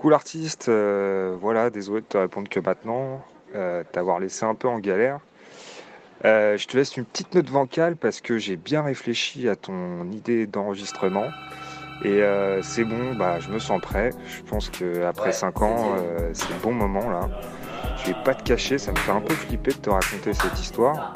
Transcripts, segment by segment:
Cool artiste, euh, voilà, désolé de te répondre que maintenant, euh, t'avoir laissé un peu en galère. Euh, je te laisse une petite note vocale parce que j'ai bien réfléchi à ton idée d'enregistrement. Et c'est bon, bah, je me sens prêt. Je pense qu'après Ouais, 5 ans, c'est euh, c'est le bon moment là. Je vais pas te cacher, ça me fait un peu flipper de te raconter cette histoire.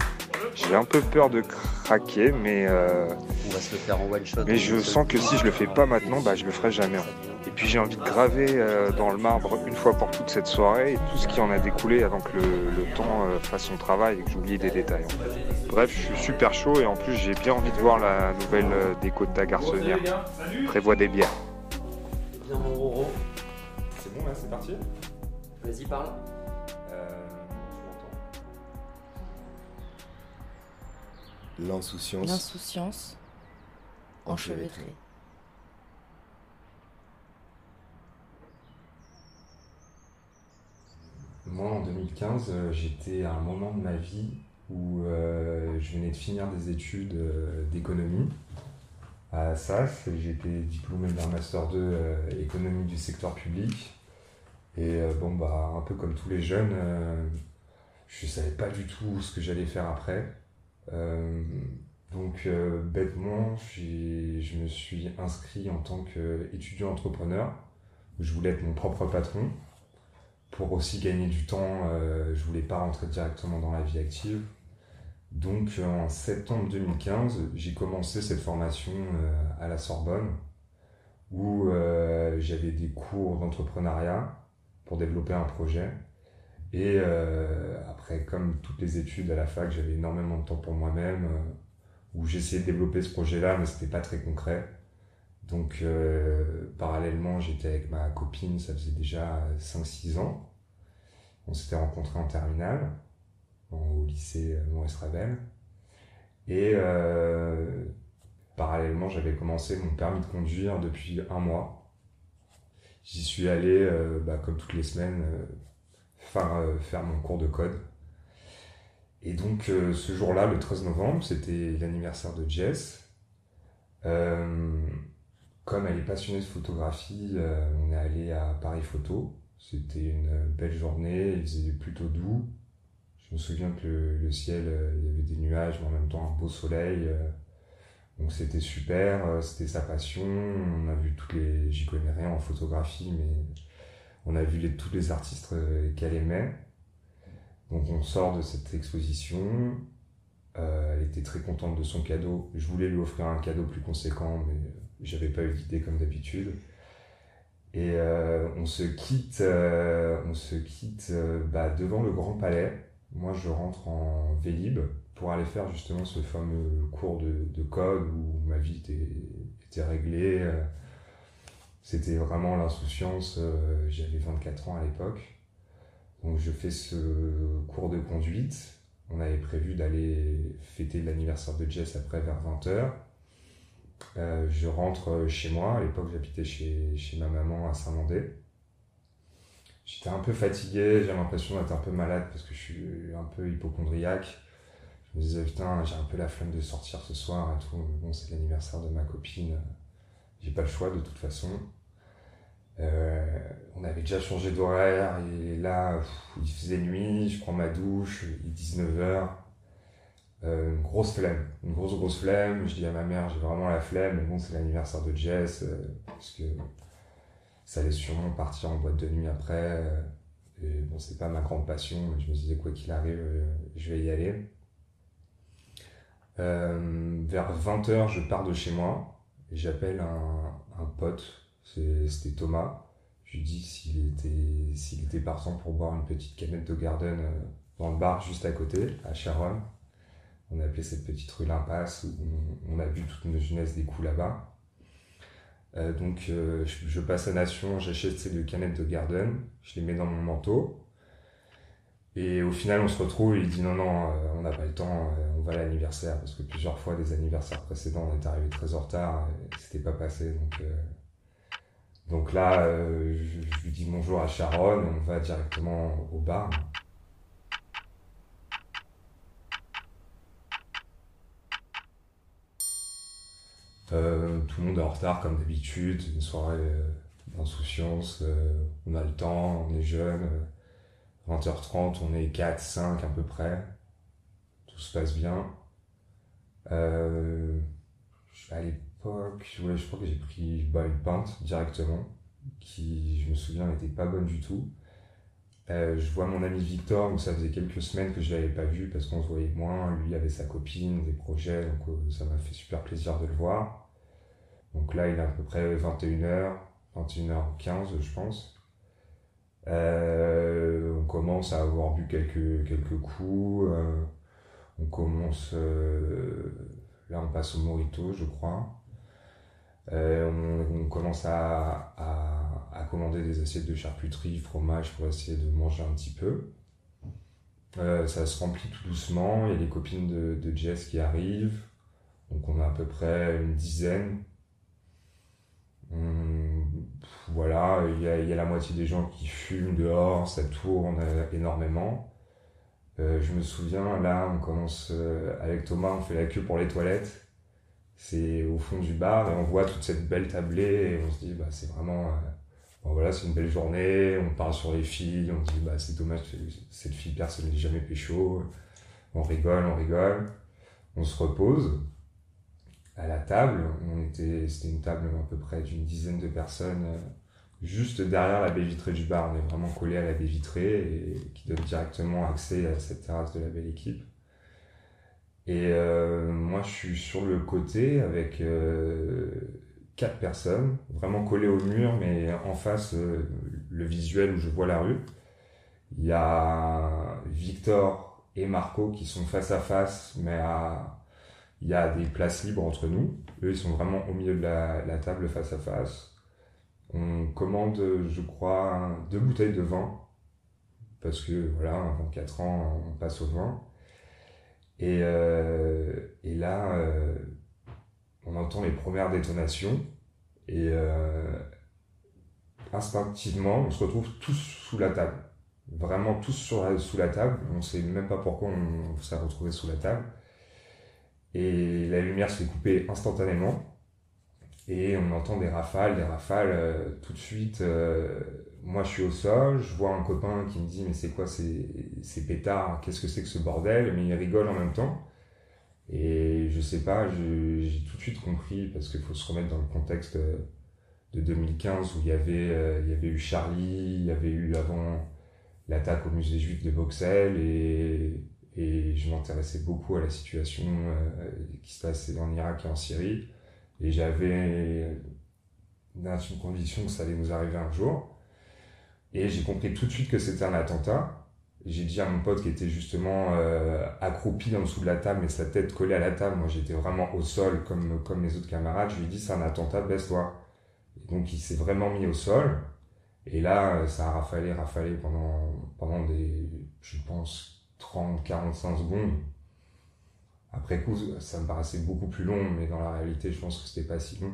J'ai un peu peur de craquer, mais, euh, On va se le faire en one shot. mais je sens que si je le fais pas maintenant, bah, je le ferai jamais. Et puis j'ai envie de graver euh, dans le marbre une fois pour toutes cette soirée et tout ce qui en a découlé avant que le, le temps euh, fasse son travail et que j'oublie des détails. en fait. Bref, je suis super chaud et en plus j'ai bien envie de voir la nouvelle euh, déco de ta garçonnière. Prévois des bières. Viens mon Roro. C'est bon là, c'est parti? Vas-y, parle. L'insouciance L'insouciance enchevêtrée. Moi, en 2015, euh, j'étais à un moment de ma vie où euh, je venais de finir des études euh, d'économie à SAS. J'étais diplômé d'un Master 2 euh, économie du secteur public. Et euh, bon, bah, un peu comme tous les jeunes, euh, je ne savais pas du tout ce que j'allais faire après. Euh, donc, euh, bêtement, je me suis inscrit en tant qu'étudiant entrepreneur. Je voulais être mon propre patron pour aussi gagner du temps, euh, je voulais pas rentrer directement dans la vie active. Donc en septembre 2015, j'ai commencé cette formation à la Sorbonne où j'avais des cours d'entrepreneuriat pour développer un projet. Et euh, après, comme toutes les études à la fac, j'avais énormément de temps pour moi-même euh, où j'essayais de développer ce projet-là, mais c'était pas très concret. Donc, euh, parallèlement, j'étais avec ma copine, ça faisait déjà 5-6 ans. On s'était rencontrés en terminale, au lycée Maurice Ravel. Et parallèlement, j'avais commencé mon permis de conduire depuis un mois. J'y suis allé, bah, comme toutes les semaines, faire, euh, faire mon cours de code. Et donc, euh, ce jour-là, le 13 novembre, c'était l'anniversaire de Jess. Euh, comme elle est passionnée de photographie, on est allé à Paris Photo. C'était une belle journée, il faisait plutôt doux. Je me souviens que le, le ciel, il y avait des nuages, mais en même temps un beau soleil. donc c'était super, c'était sa passion. On a vu toutes les. J'y connais rien en photographie, mais on a vu tous les artistes euh, qu'elle aimait. Donc on sort de cette exposition. Euh, elle était très contente de son cadeau. Je voulais lui offrir un cadeau plus conséquent, mais j'avais pas eu d'idée comme d'habitude. Et euh, on se quitte, on se quitte bah, devant le Grand Palais. Moi, je rentre en Vélib pour aller faire justement ce fameux cours de, de code où ma vie était réglée. C'était vraiment l'insouciance. euh, J'avais 24 ans à l'époque. Donc, je fais ce cours de conduite. On avait prévu d'aller fêter l'anniversaire de Jess après vers 20h. Euh, je rentre chez moi. À l'époque, j'habitais chez, chez ma maman à Saint-Mandé. J'étais un peu fatigué, j'ai l'impression d'être un peu malade parce que je suis un peu hypochondriaque. Je me disais, putain, j'ai un peu la flemme de sortir ce soir et tout. Bon, c'est l'anniversaire de ma copine. J'ai pas le choix de toute façon. Euh, on avait déjà changé d'horaire et là, il faisait nuit, je prends ma douche, il est 19h. Euh, une grosse flemme, une grosse grosse flemme. Je dis à ma mère, j'ai vraiment la flemme, mais bon, c'est l'anniversaire de Jess, euh, parce que ça allait sûrement partir en boîte de nuit après. et bon, c'est pas ma grande passion, mais je me disais, quoi qu'il arrive, je vais y aller. Vers 20h, je pars de chez moi j'appelle un, pote, c'était Thomas. Je lui dis s'il était, s'il était partant pour boire une petite canette de Garden euh, dans le bar juste à côté, à Charonne. On a appelé cette petite rue l'Impasse où on, a vu toute notre jeunesse des coups là-bas. Euh, donc euh, je passe à Nation, j'achète ces deux canettes de Garden, je les mets dans mon manteau. Et au final, on se retrouve et il dit non, non, euh, on n'a pas le temps, euh, on va à l'anniversaire. Parce que plusieurs fois, des anniversaires précédents, on est arrivé très en retard et c'était pas passé. Donc, euh, donc là, je, lui dis bonjour à Sharon on va directement au bar. Tout le monde est en retard comme d'habitude, une soirée d'insouciance. on a le temps, on est jeune. Euh, 20h30, on est 4, 5 à peu près. Tout se passe bien. Euh, à l'époque, je crois que j'ai pris une pinte directement, qui, je me souviens, n'était pas bonne du tout. Euh, je vois mon ami Victor, donc ça faisait quelques semaines que je l'avais pas vu parce qu'on se voyait moins. Lui avait sa copine, des projets, donc euh, ça m'a fait super plaisir de le voir. Donc là, il est à peu près 21h, 21h15, je pense. Euh, on commence à avoir bu quelques, quelques coups. euh, on commence. euh, là, on passe au Morito, je crois. On, commence à, à, commander des assiettes de charcuterie, fromage pour essayer de manger un petit peu. Ça se remplit tout doucement. Il y a les copines de, Jess qui arrivent. Donc, on a à peu près une dizaine. Voilà, il y, a, la moitié des gens qui fument dehors, ça tourne euh, énormément. Euh, je me souviens, là, on commence euh, avec Thomas, on fait la queue pour les toilettes. C'est au fond du bar et on voit toute cette belle tablée et on se dit, bah, c'est vraiment. bon, voilà, c'est une belle journée. On parle sur les filles, on dit, bah, c'est dommage, cette fille, personne n'est jamais pécho. On rigole, on rigole. On se repose à la table. On était, c'était une table à peu près d'une dizaine de personnes euh, juste derrière la baie vitrée du bar. On est vraiment collé à la baie vitrée et qui donne directement accès à cette terrasse de la belle équipe. Et euh, moi, je suis sur le côté avec euh, quatre personnes, vraiment collées au mur, mais en face, le visuel où je vois la rue. Il y a Victor et Marco qui sont face à face, mais à, il y a des places libres entre nous. Eux, ils sont vraiment au milieu de la, table face à face. On commande, je crois, deux bouteilles de vin. Parce que, voilà, à 24 ans, on passe au vin. Et, euh, et là, euh, on entend les premières détonations. Et euh, instinctivement, on se retrouve tous sous la table. Vraiment tous sur sous la table. On ne sait même pas pourquoi on s'est retrouvé sous la table. Et la lumière se fait couper instantanément. Et on entend des rafales, des rafales euh, tout de suite. euh, moi, je suis au sol, je vois un copain qui me dit Mais c'est quoi ces, ces pétards? Qu'est-ce que c'est que ce bordel? Mais il rigole en même temps. Et je sais pas, j'ai tout de suite compris, parce qu'il faut se remettre dans le contexte euh, de 2015 où il y avait, il y avait eu Charlie, il y avait eu avant l'attaque au musée juif de Boxel et, et je m'intéressais beaucoup à la situation euh, qui se passait en Irak et en Syrie. Et j'avais une conviction que ça allait nous arriver un jour. Et j'ai compris tout de suite que c'était un attentat. J'ai dit à mon pote qui était justement euh, accroupi en dessous de la table, mais sa tête collée à la table, moi j'étais vraiment au sol comme, comme les autres camarades, je lui ai dit c'est un attentat, baisse-toi. Et donc il s'est vraiment mis au sol. Et là, ça a rafalé, rafalé pendant, pendant des, je pense, 30, 45 secondes. Après coup, ça me paraissait beaucoup plus long, mais dans la réalité, je pense que c'était pas si long.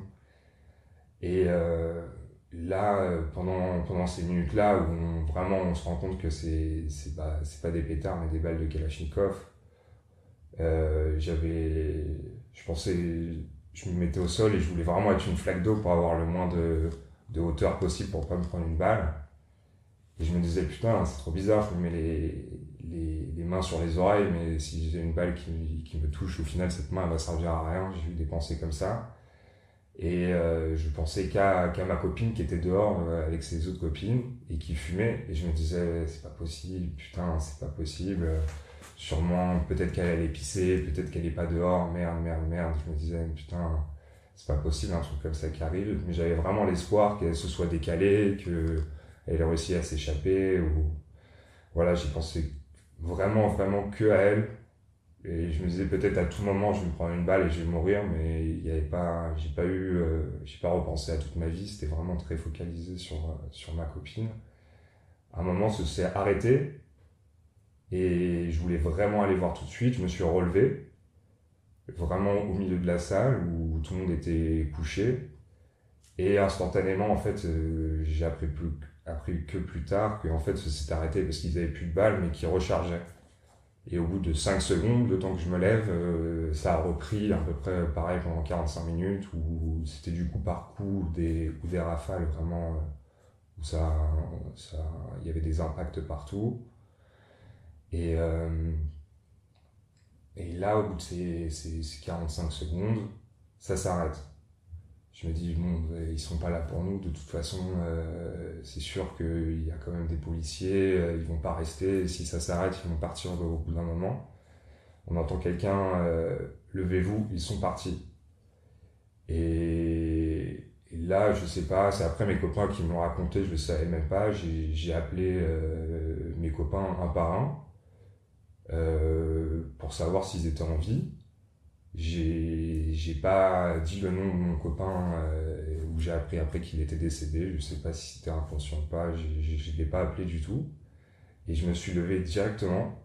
Et euh, là, pendant, pendant ces minutes-là, où vraiment on se rend compte que c'est c'est pas des pétards, mais des balles de Kalachnikov, euh, j'avais. Je pensais. Je me mettais au sol et je voulais vraiment être une flaque d'eau pour avoir le moins de, de hauteur possible pour pas me prendre une balle. Et je me disais, putain, c'est trop bizarre, je me mets les, les, les mains sur les oreilles, mais si j'ai une balle qui, qui me touche, au final, cette main, elle va servir à rien. J'ai eu des pensées comme ça. Et euh, je pensais qu'à qu'à ma copine qui était dehors euh, avec ses autres copines et qui fumait. Et je me disais, c'est pas possible, putain, c'est pas possible. Sûrement, peut-être qu'elle allait pisser, peut-être qu'elle est pas dehors, merde, merde, merde. Je me disais, putain, c'est pas possible un truc comme ça qui arrive. Mais j'avais vraiment l'espoir qu'elle se soit décalée, qu'elle ait réussi à s'échapper. Ou... Voilà, j'y pensais vraiment, vraiment que à elle. Et je me disais peut-être à tout moment je vais me prendre une balle et je vais mourir, mais il y avait pas, j'ai pas eu, euh, j'ai pas repensé à toute ma vie. C'était vraiment très focalisé sur euh, sur ma copine. À un moment, ça s'est arrêté et je voulais vraiment aller voir tout de suite. Je me suis relevé, vraiment au milieu de la salle où tout le monde était couché. Et instantanément, en fait, euh, j'ai appris, plus, appris que plus tard que en fait, ça s'est arrêté parce qu'ils avaient plus de balles, mais qu'ils rechargeaient. Et au bout de 5 secondes, le temps que je me lève, euh, ça a repris à peu près pareil pendant 45 minutes, où c'était du coup par coup des, ou des rafales vraiment, euh, où ça, il y avait des impacts partout. Et, euh, et là, au bout de ces, ces, ces 45 secondes, ça s'arrête. Je me dis, bon, ils sont pas là pour nous, de toute façon, euh, c'est sûr qu'il y a quand même des policiers, euh, ils vont pas rester, si ça s'arrête, ils vont partir au bout d'un moment. On entend quelqu'un, euh, levez-vous, ils sont partis. Et, là, je sais pas, c'est après mes copains qui m'ont raconté, je le savais même pas, j'ai appelé euh, mes copains un par un euh, pour savoir s'ils étaient en vie. J'ai, pas dit le nom de mon copain euh, où j'ai appris après qu'il était décédé. Je sais pas si c'était inconscient ou pas. Je, je, l'ai pas appelé du tout. Et je me suis levé directement.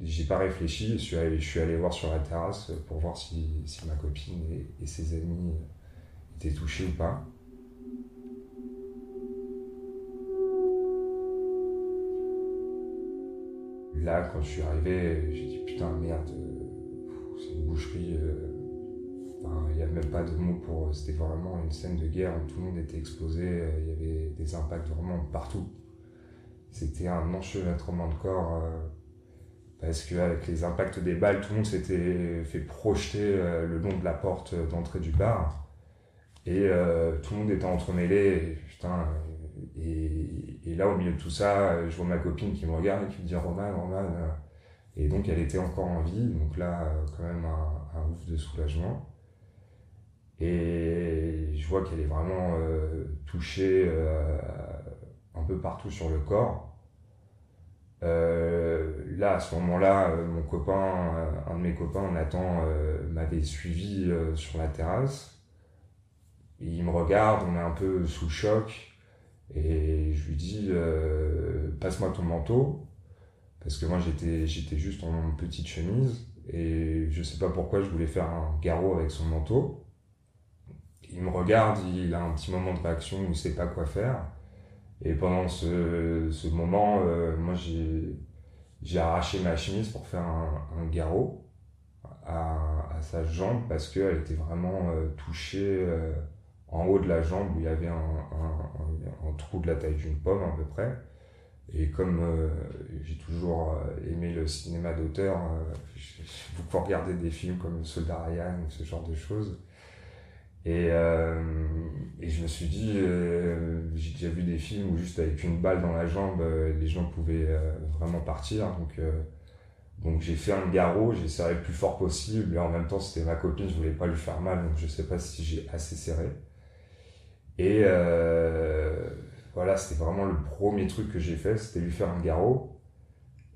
J'ai pas réfléchi. Je suis allé, je suis allé voir sur la terrasse pour voir si, si ma copine et, ses amis étaient touchés ou pas. Là, quand je suis arrivé, j'ai dit putain merde une Euh, il n'y a même pas de mots pour. C'était vraiment une scène de guerre où tout le monde était explosé. euh, Il y avait des impacts vraiment partout. C'était un enchevêtrement de corps. euh, parce qu'avec les impacts des balles, tout le monde s'était fait projeter euh, le long de la porte d'entrée du bar. Et euh, tout le monde était entremêlé. Et, putain, et là, au milieu de tout ça, je vois ma copine qui me regarde et qui me dit Roman, Roman. Euh, et donc elle était encore en vie, donc là quand même un, ouf de soulagement. Et je vois qu'elle est vraiment euh, touchée euh, un peu partout sur le corps. Euh, là, à ce moment-là, euh, mon copain, euh, un de mes copains, Nathan, euh, m'avait suivi euh, sur la terrasse. Il me regarde, on est un peu sous le choc. Et je lui dis, euh, passe-moi ton manteau. Parce que moi, j'étais, j'étais juste en petite chemise. Et je sais pas pourquoi je voulais faire un garrot avec son manteau. Il me regarde, il a un petit moment de réaction, il sait pas quoi faire. Et pendant ce, ce moment, euh, moi, j'ai, j'ai arraché ma chemise pour faire un, garrot à, sa jambe parce qu'elle était vraiment euh, touchée euh, en haut de la jambe où il y avait un trou de la taille d'une pomme à peu près. Et comme euh, j'ai toujours aimé le cinéma d'auteur, euh, j'ai beaucoup regardé des films comme Soldat Ryan ou ce genre de choses. Et, euh, je me suis dit, euh, j'ai déjà vu des films où juste avec une balle dans la jambe, euh, les gens pouvaient euh, vraiment partir. Donc, euh, donc j'ai fait un garrot, j'ai serré le plus fort possible. Et en même temps, c'était ma copine, je voulais pas lui faire mal, donc je sais pas si j'ai assez serré. Et euh, voilà, c'était vraiment le premier truc que j'ai fait, c'était lui faire un garrot.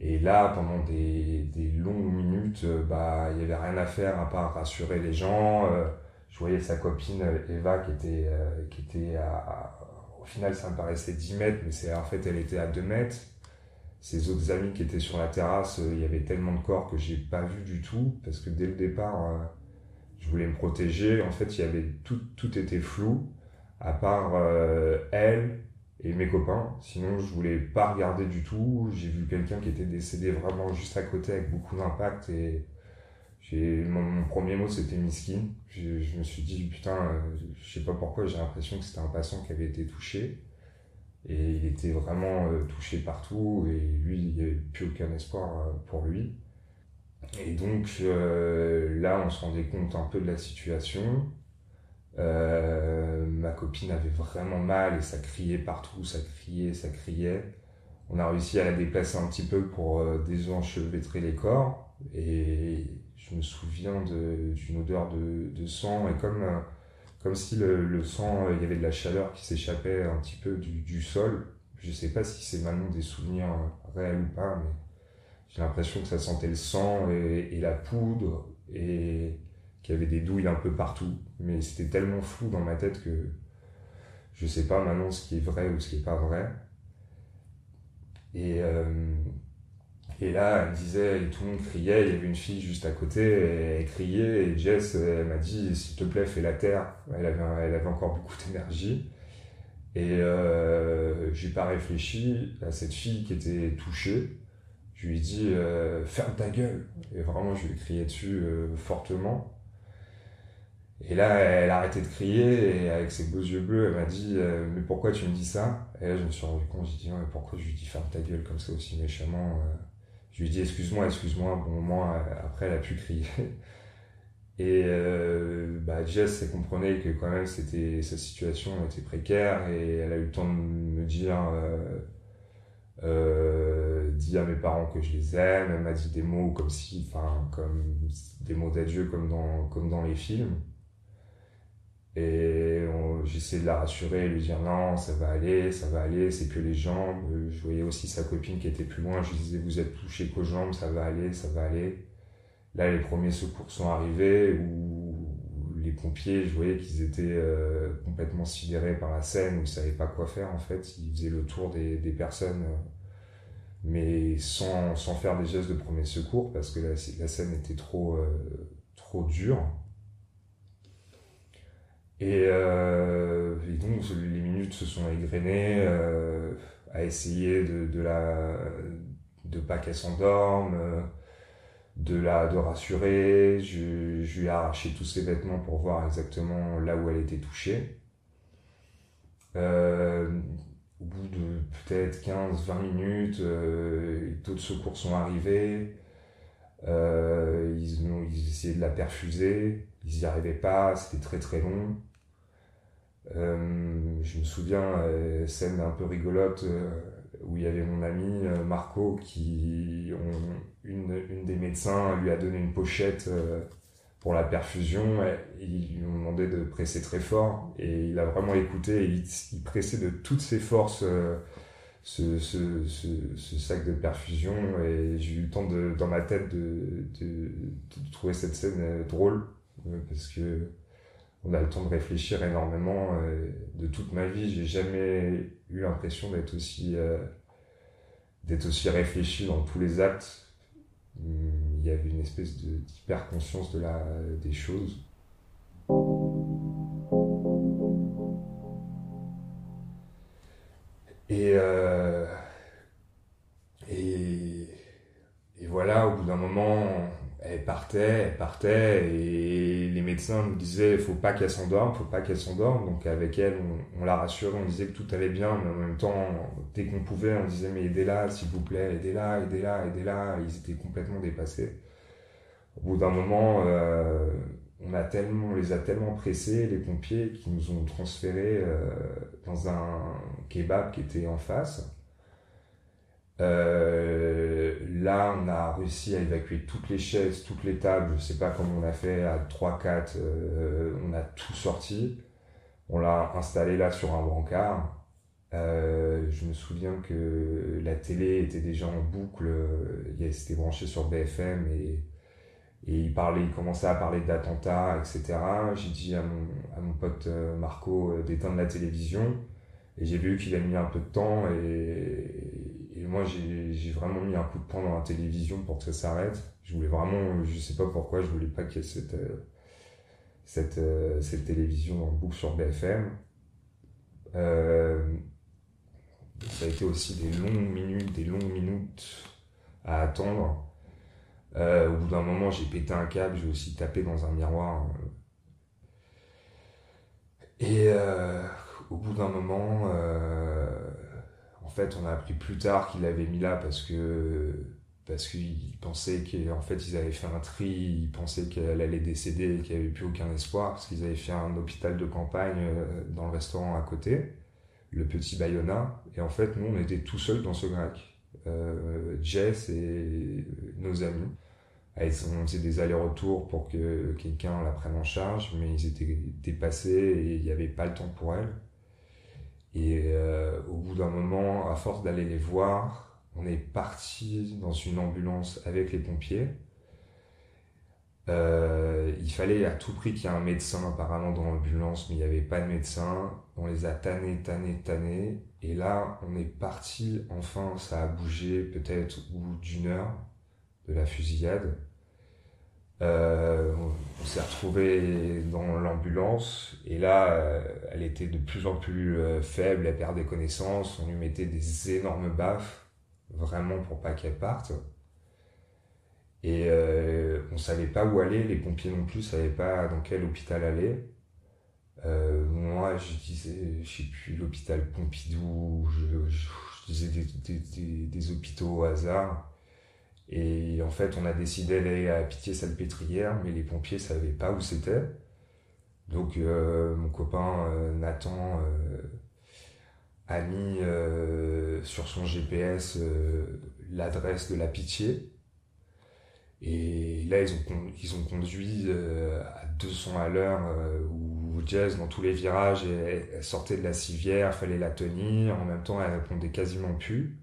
Et là, pendant des, des longues minutes, euh, bah, il y avait rien à faire à part rassurer les gens. Euh, je voyais sa copine Eva qui était, euh, qui était à, Au final, ça me paraissait 10 mètres, mais c'est en fait, elle était à 2 mètres. Ses autres amis qui étaient sur la terrasse, euh, il y avait tellement de corps que j'ai pas vu du tout, parce que dès le départ, euh, je voulais me protéger. En fait, il y avait tout, tout était flou, à part euh, elle et mes copains. Sinon, je voulais pas regarder du tout. J'ai vu quelqu'un qui était décédé vraiment juste à côté avec beaucoup d'impact et j'ai mon, premier mot c'était miskin. Je, me suis dit putain, euh, je sais pas pourquoi, j'ai l'impression que c'était un passant qui avait été touché et il était vraiment euh, touché partout et lui il n'y avait plus aucun espoir euh, pour lui. Et donc euh, là on se rendait compte un peu de la situation. Euh, ma copine avait vraiment mal et ça criait partout, ça criait, ça criait. On a réussi à la déplacer un petit peu pour euh, désenchevêtrer les corps et je me souviens d'une odeur de, sang et comme, euh, comme si le, sang, il y avait de la chaleur qui s'échappait un petit peu du, sol. Je sais pas si c'est maintenant des souvenirs réels ou pas, mais j'ai l'impression que ça sentait le sang et, et la poudre et qu'il y avait des douilles un peu partout. Mais c'était tellement flou dans ma tête que je sais pas maintenant ce qui est vrai ou ce qui est pas vrai. Et, euh, et là, elle disait, et tout le monde criait, il y avait une fille juste à côté, elle criait, et Jess, elle m'a dit, s'il te plaît, fais la terre. Elle avait, elle avait encore beaucoup d'énergie. Et euh, j'ai pas réfléchi à cette fille qui était touchée. je lui ai dit euh, ferme ta gueule. Et vraiment, je lui ai crié dessus euh, fortement. Et là, elle a arrêté de crier et avec ses beaux yeux bleus, elle m'a dit euh, Mais pourquoi tu me dis ça? Et là, je me suis rendu compte, j'ai dit ouais, Pourquoi je lui dis ferme ta gueule comme ça aussi méchamment Je lui ai dit Excuse-moi, excuse-moi. Bon, moment, après, elle a pu crier. Et bah, Jess, elle comprenait que quand même, c'était, sa situation était précaire et elle a eu le temps de me dire euh, dit à mes parents que je les aime, elle m'a dit des mots comme si, enfin, comme des mots d'adieu comme dans, comme dans les films. Et j'essaie de la rassurer, lui dire non, ça va aller, ça va aller, c'est que les jambes. Je voyais aussi sa copine qui était plus loin, je lui disais vous êtes touché qu'aux jambes, ça va aller, ça va aller. Là, les premiers secours sont arrivés où les pompiers, je voyais qu'ils étaient euh, complètement sidérés par la scène, où ils ne savaient pas quoi faire en fait. Ils faisaient le tour des, des personnes, euh, mais sans, sans, faire des gestes de premier secours parce que la, scène était trop, euh, trop dure. Et, et, donc les minutes se sont égrenées à essayer de, de la de pas qu'elle s'endorme de la de rassurer. Je, lui ai arraché tous ses vêtements pour voir exactement là où elle était touchée. Euh, au bout de peut-être 15-20 minutes, euh, d'autres secours sont arrivés. Euh, ils, ils essayaient de la perfuser. Ils n'y arrivaient pas. C'était très très long. Euh, je me souviens, euh, scène un peu rigolote où il y avait mon ami euh, Marco qui, une, des médecins lui a donné une pochette euh, pour la perfusion et ils lui ont demandé de presser très fort et il a vraiment écouté et il, pressait de toutes ses forces euh, ce, sac de perfusion et j'ai eu le temps dans ma tête de, de trouver cette scène drôle parce que on a le temps de réfléchir énormément. de toute ma vie, j'ai jamais eu l'impression d'être aussi, euh, d'être aussi réfléchi dans tous les actes. Il y avait une espèce d'hyper conscience des choses. Partait, elle partait, et les médecins nous disaient, faut pas qu'elle s'endorme, faut pas qu'elle s'endorme. Donc avec elle, on, la rassurait, on disait que tout allait bien, mais en même temps, dès qu'on pouvait, on disait, mais aidez-la, s'il vous plaît, aidez-la, aidez-la, aidez-la. Ils étaient complètement dépassés. Au bout d'un moment, euh, on, a tellement, les a tellement pressés, les pompiers, qui nous ont transférés euh, dans un kebab qui était en face. Euh, là, on a réussi à évacuer toutes les chaises, toutes les tables. Je sais pas comment on a fait, à 3-4, euh, on a tout sorti. On l'a installé là sur un brancard. Euh, je me souviens que la télé était déjà en boucle, c'était branché sur BFM et, il commençait à parler d'attentats, etc. J'ai dit à mon, à mon pote Marco d'éteindre la télévision et j'ai vu qu'il a mis un peu de temps et, et moi, j'ai vraiment mis un coup de poing dans la télévision pour que ça s'arrête. Je voulais vraiment, je sais pas pourquoi, je voulais pas qu'il y ait cette, euh, cette, euh, cette télévision en boucle sur BFM. Euh, ça a été aussi des longues minutes, des longues minutes à attendre. au bout d'un moment, j'ai pété un câble, j'ai aussi tapé dans un miroir. Et au bout d'un moment, en fait, on a appris plus tard qu'il l'avait mis là parce que parce qu'ils pensaient qu'en fait ils avaient fait un tri, ils qu'elle allait décéder et qu'il n'y avait plus aucun espoir parce qu'ils avaient fait un hôpital de campagne euh, dans le restaurant à côté, le petit Bayona. Et en fait, nous, on était tout seuls dans ce grec. Euh, Jess et nos amis. On faisait des allers-retours pour que quelqu'un la prenne en charge, mais ils étaient dépassés et il n'y avait pas le temps pour elle. Et euh, au bout d'un moment, à force d'aller les voir, on est parti dans une ambulance avec les pompiers. Euh, il fallait à tout prix qu'il y ait un médecin apparemment dans l'ambulance, mais il n'y avait pas de médecin. On les a tannés, tannés, tannés. Et là, on est parti, enfin, ça a bougé peut-être au bout d'une heure de la fusillade. Euh, on s'est retrouvé dans l'ambulance et là, euh, elle était de plus en plus euh, faible, elle perdait connaissance, on lui mettait des énormes baffes. vraiment pour pas qu'elle parte. Et euh, on savait pas où aller, les pompiers non plus savaient pas dans quel hôpital aller. Moi, je disais, je sais plus, l'hôpital Pompidou, je, disais des hôpitaux au hasard. Et en fait, on a décidé d'aller à Pitié-Salpêtrière, mais les pompiers savaient pas où c'était. Donc, euh, mon copain euh, Nathan euh, a mis sur son GPS l'adresse de la Pitié. Et là, ils ont, ils ont conduit à 200 à l'heure, où Jess, dans tous les virages, sortait de la civière, fallait la tenir. En même temps, elle répondait quasiment plus.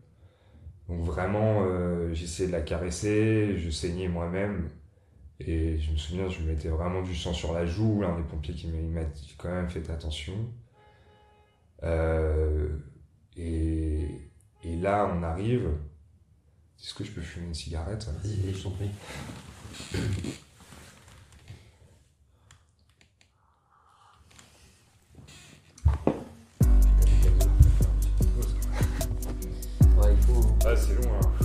Donc vraiment, euh, j'essayais de la caresser, je saignais moi-même. Et je me souviens, je mettais vraiment du sang sur la joue. L'un des pompiers qui m'a dit quand même, faites attention. Euh, et, et, là, on arrive. Est-ce que je peux fumer une cigarette? Vas-y, je t'en prie. Ah, c'est long. Hein.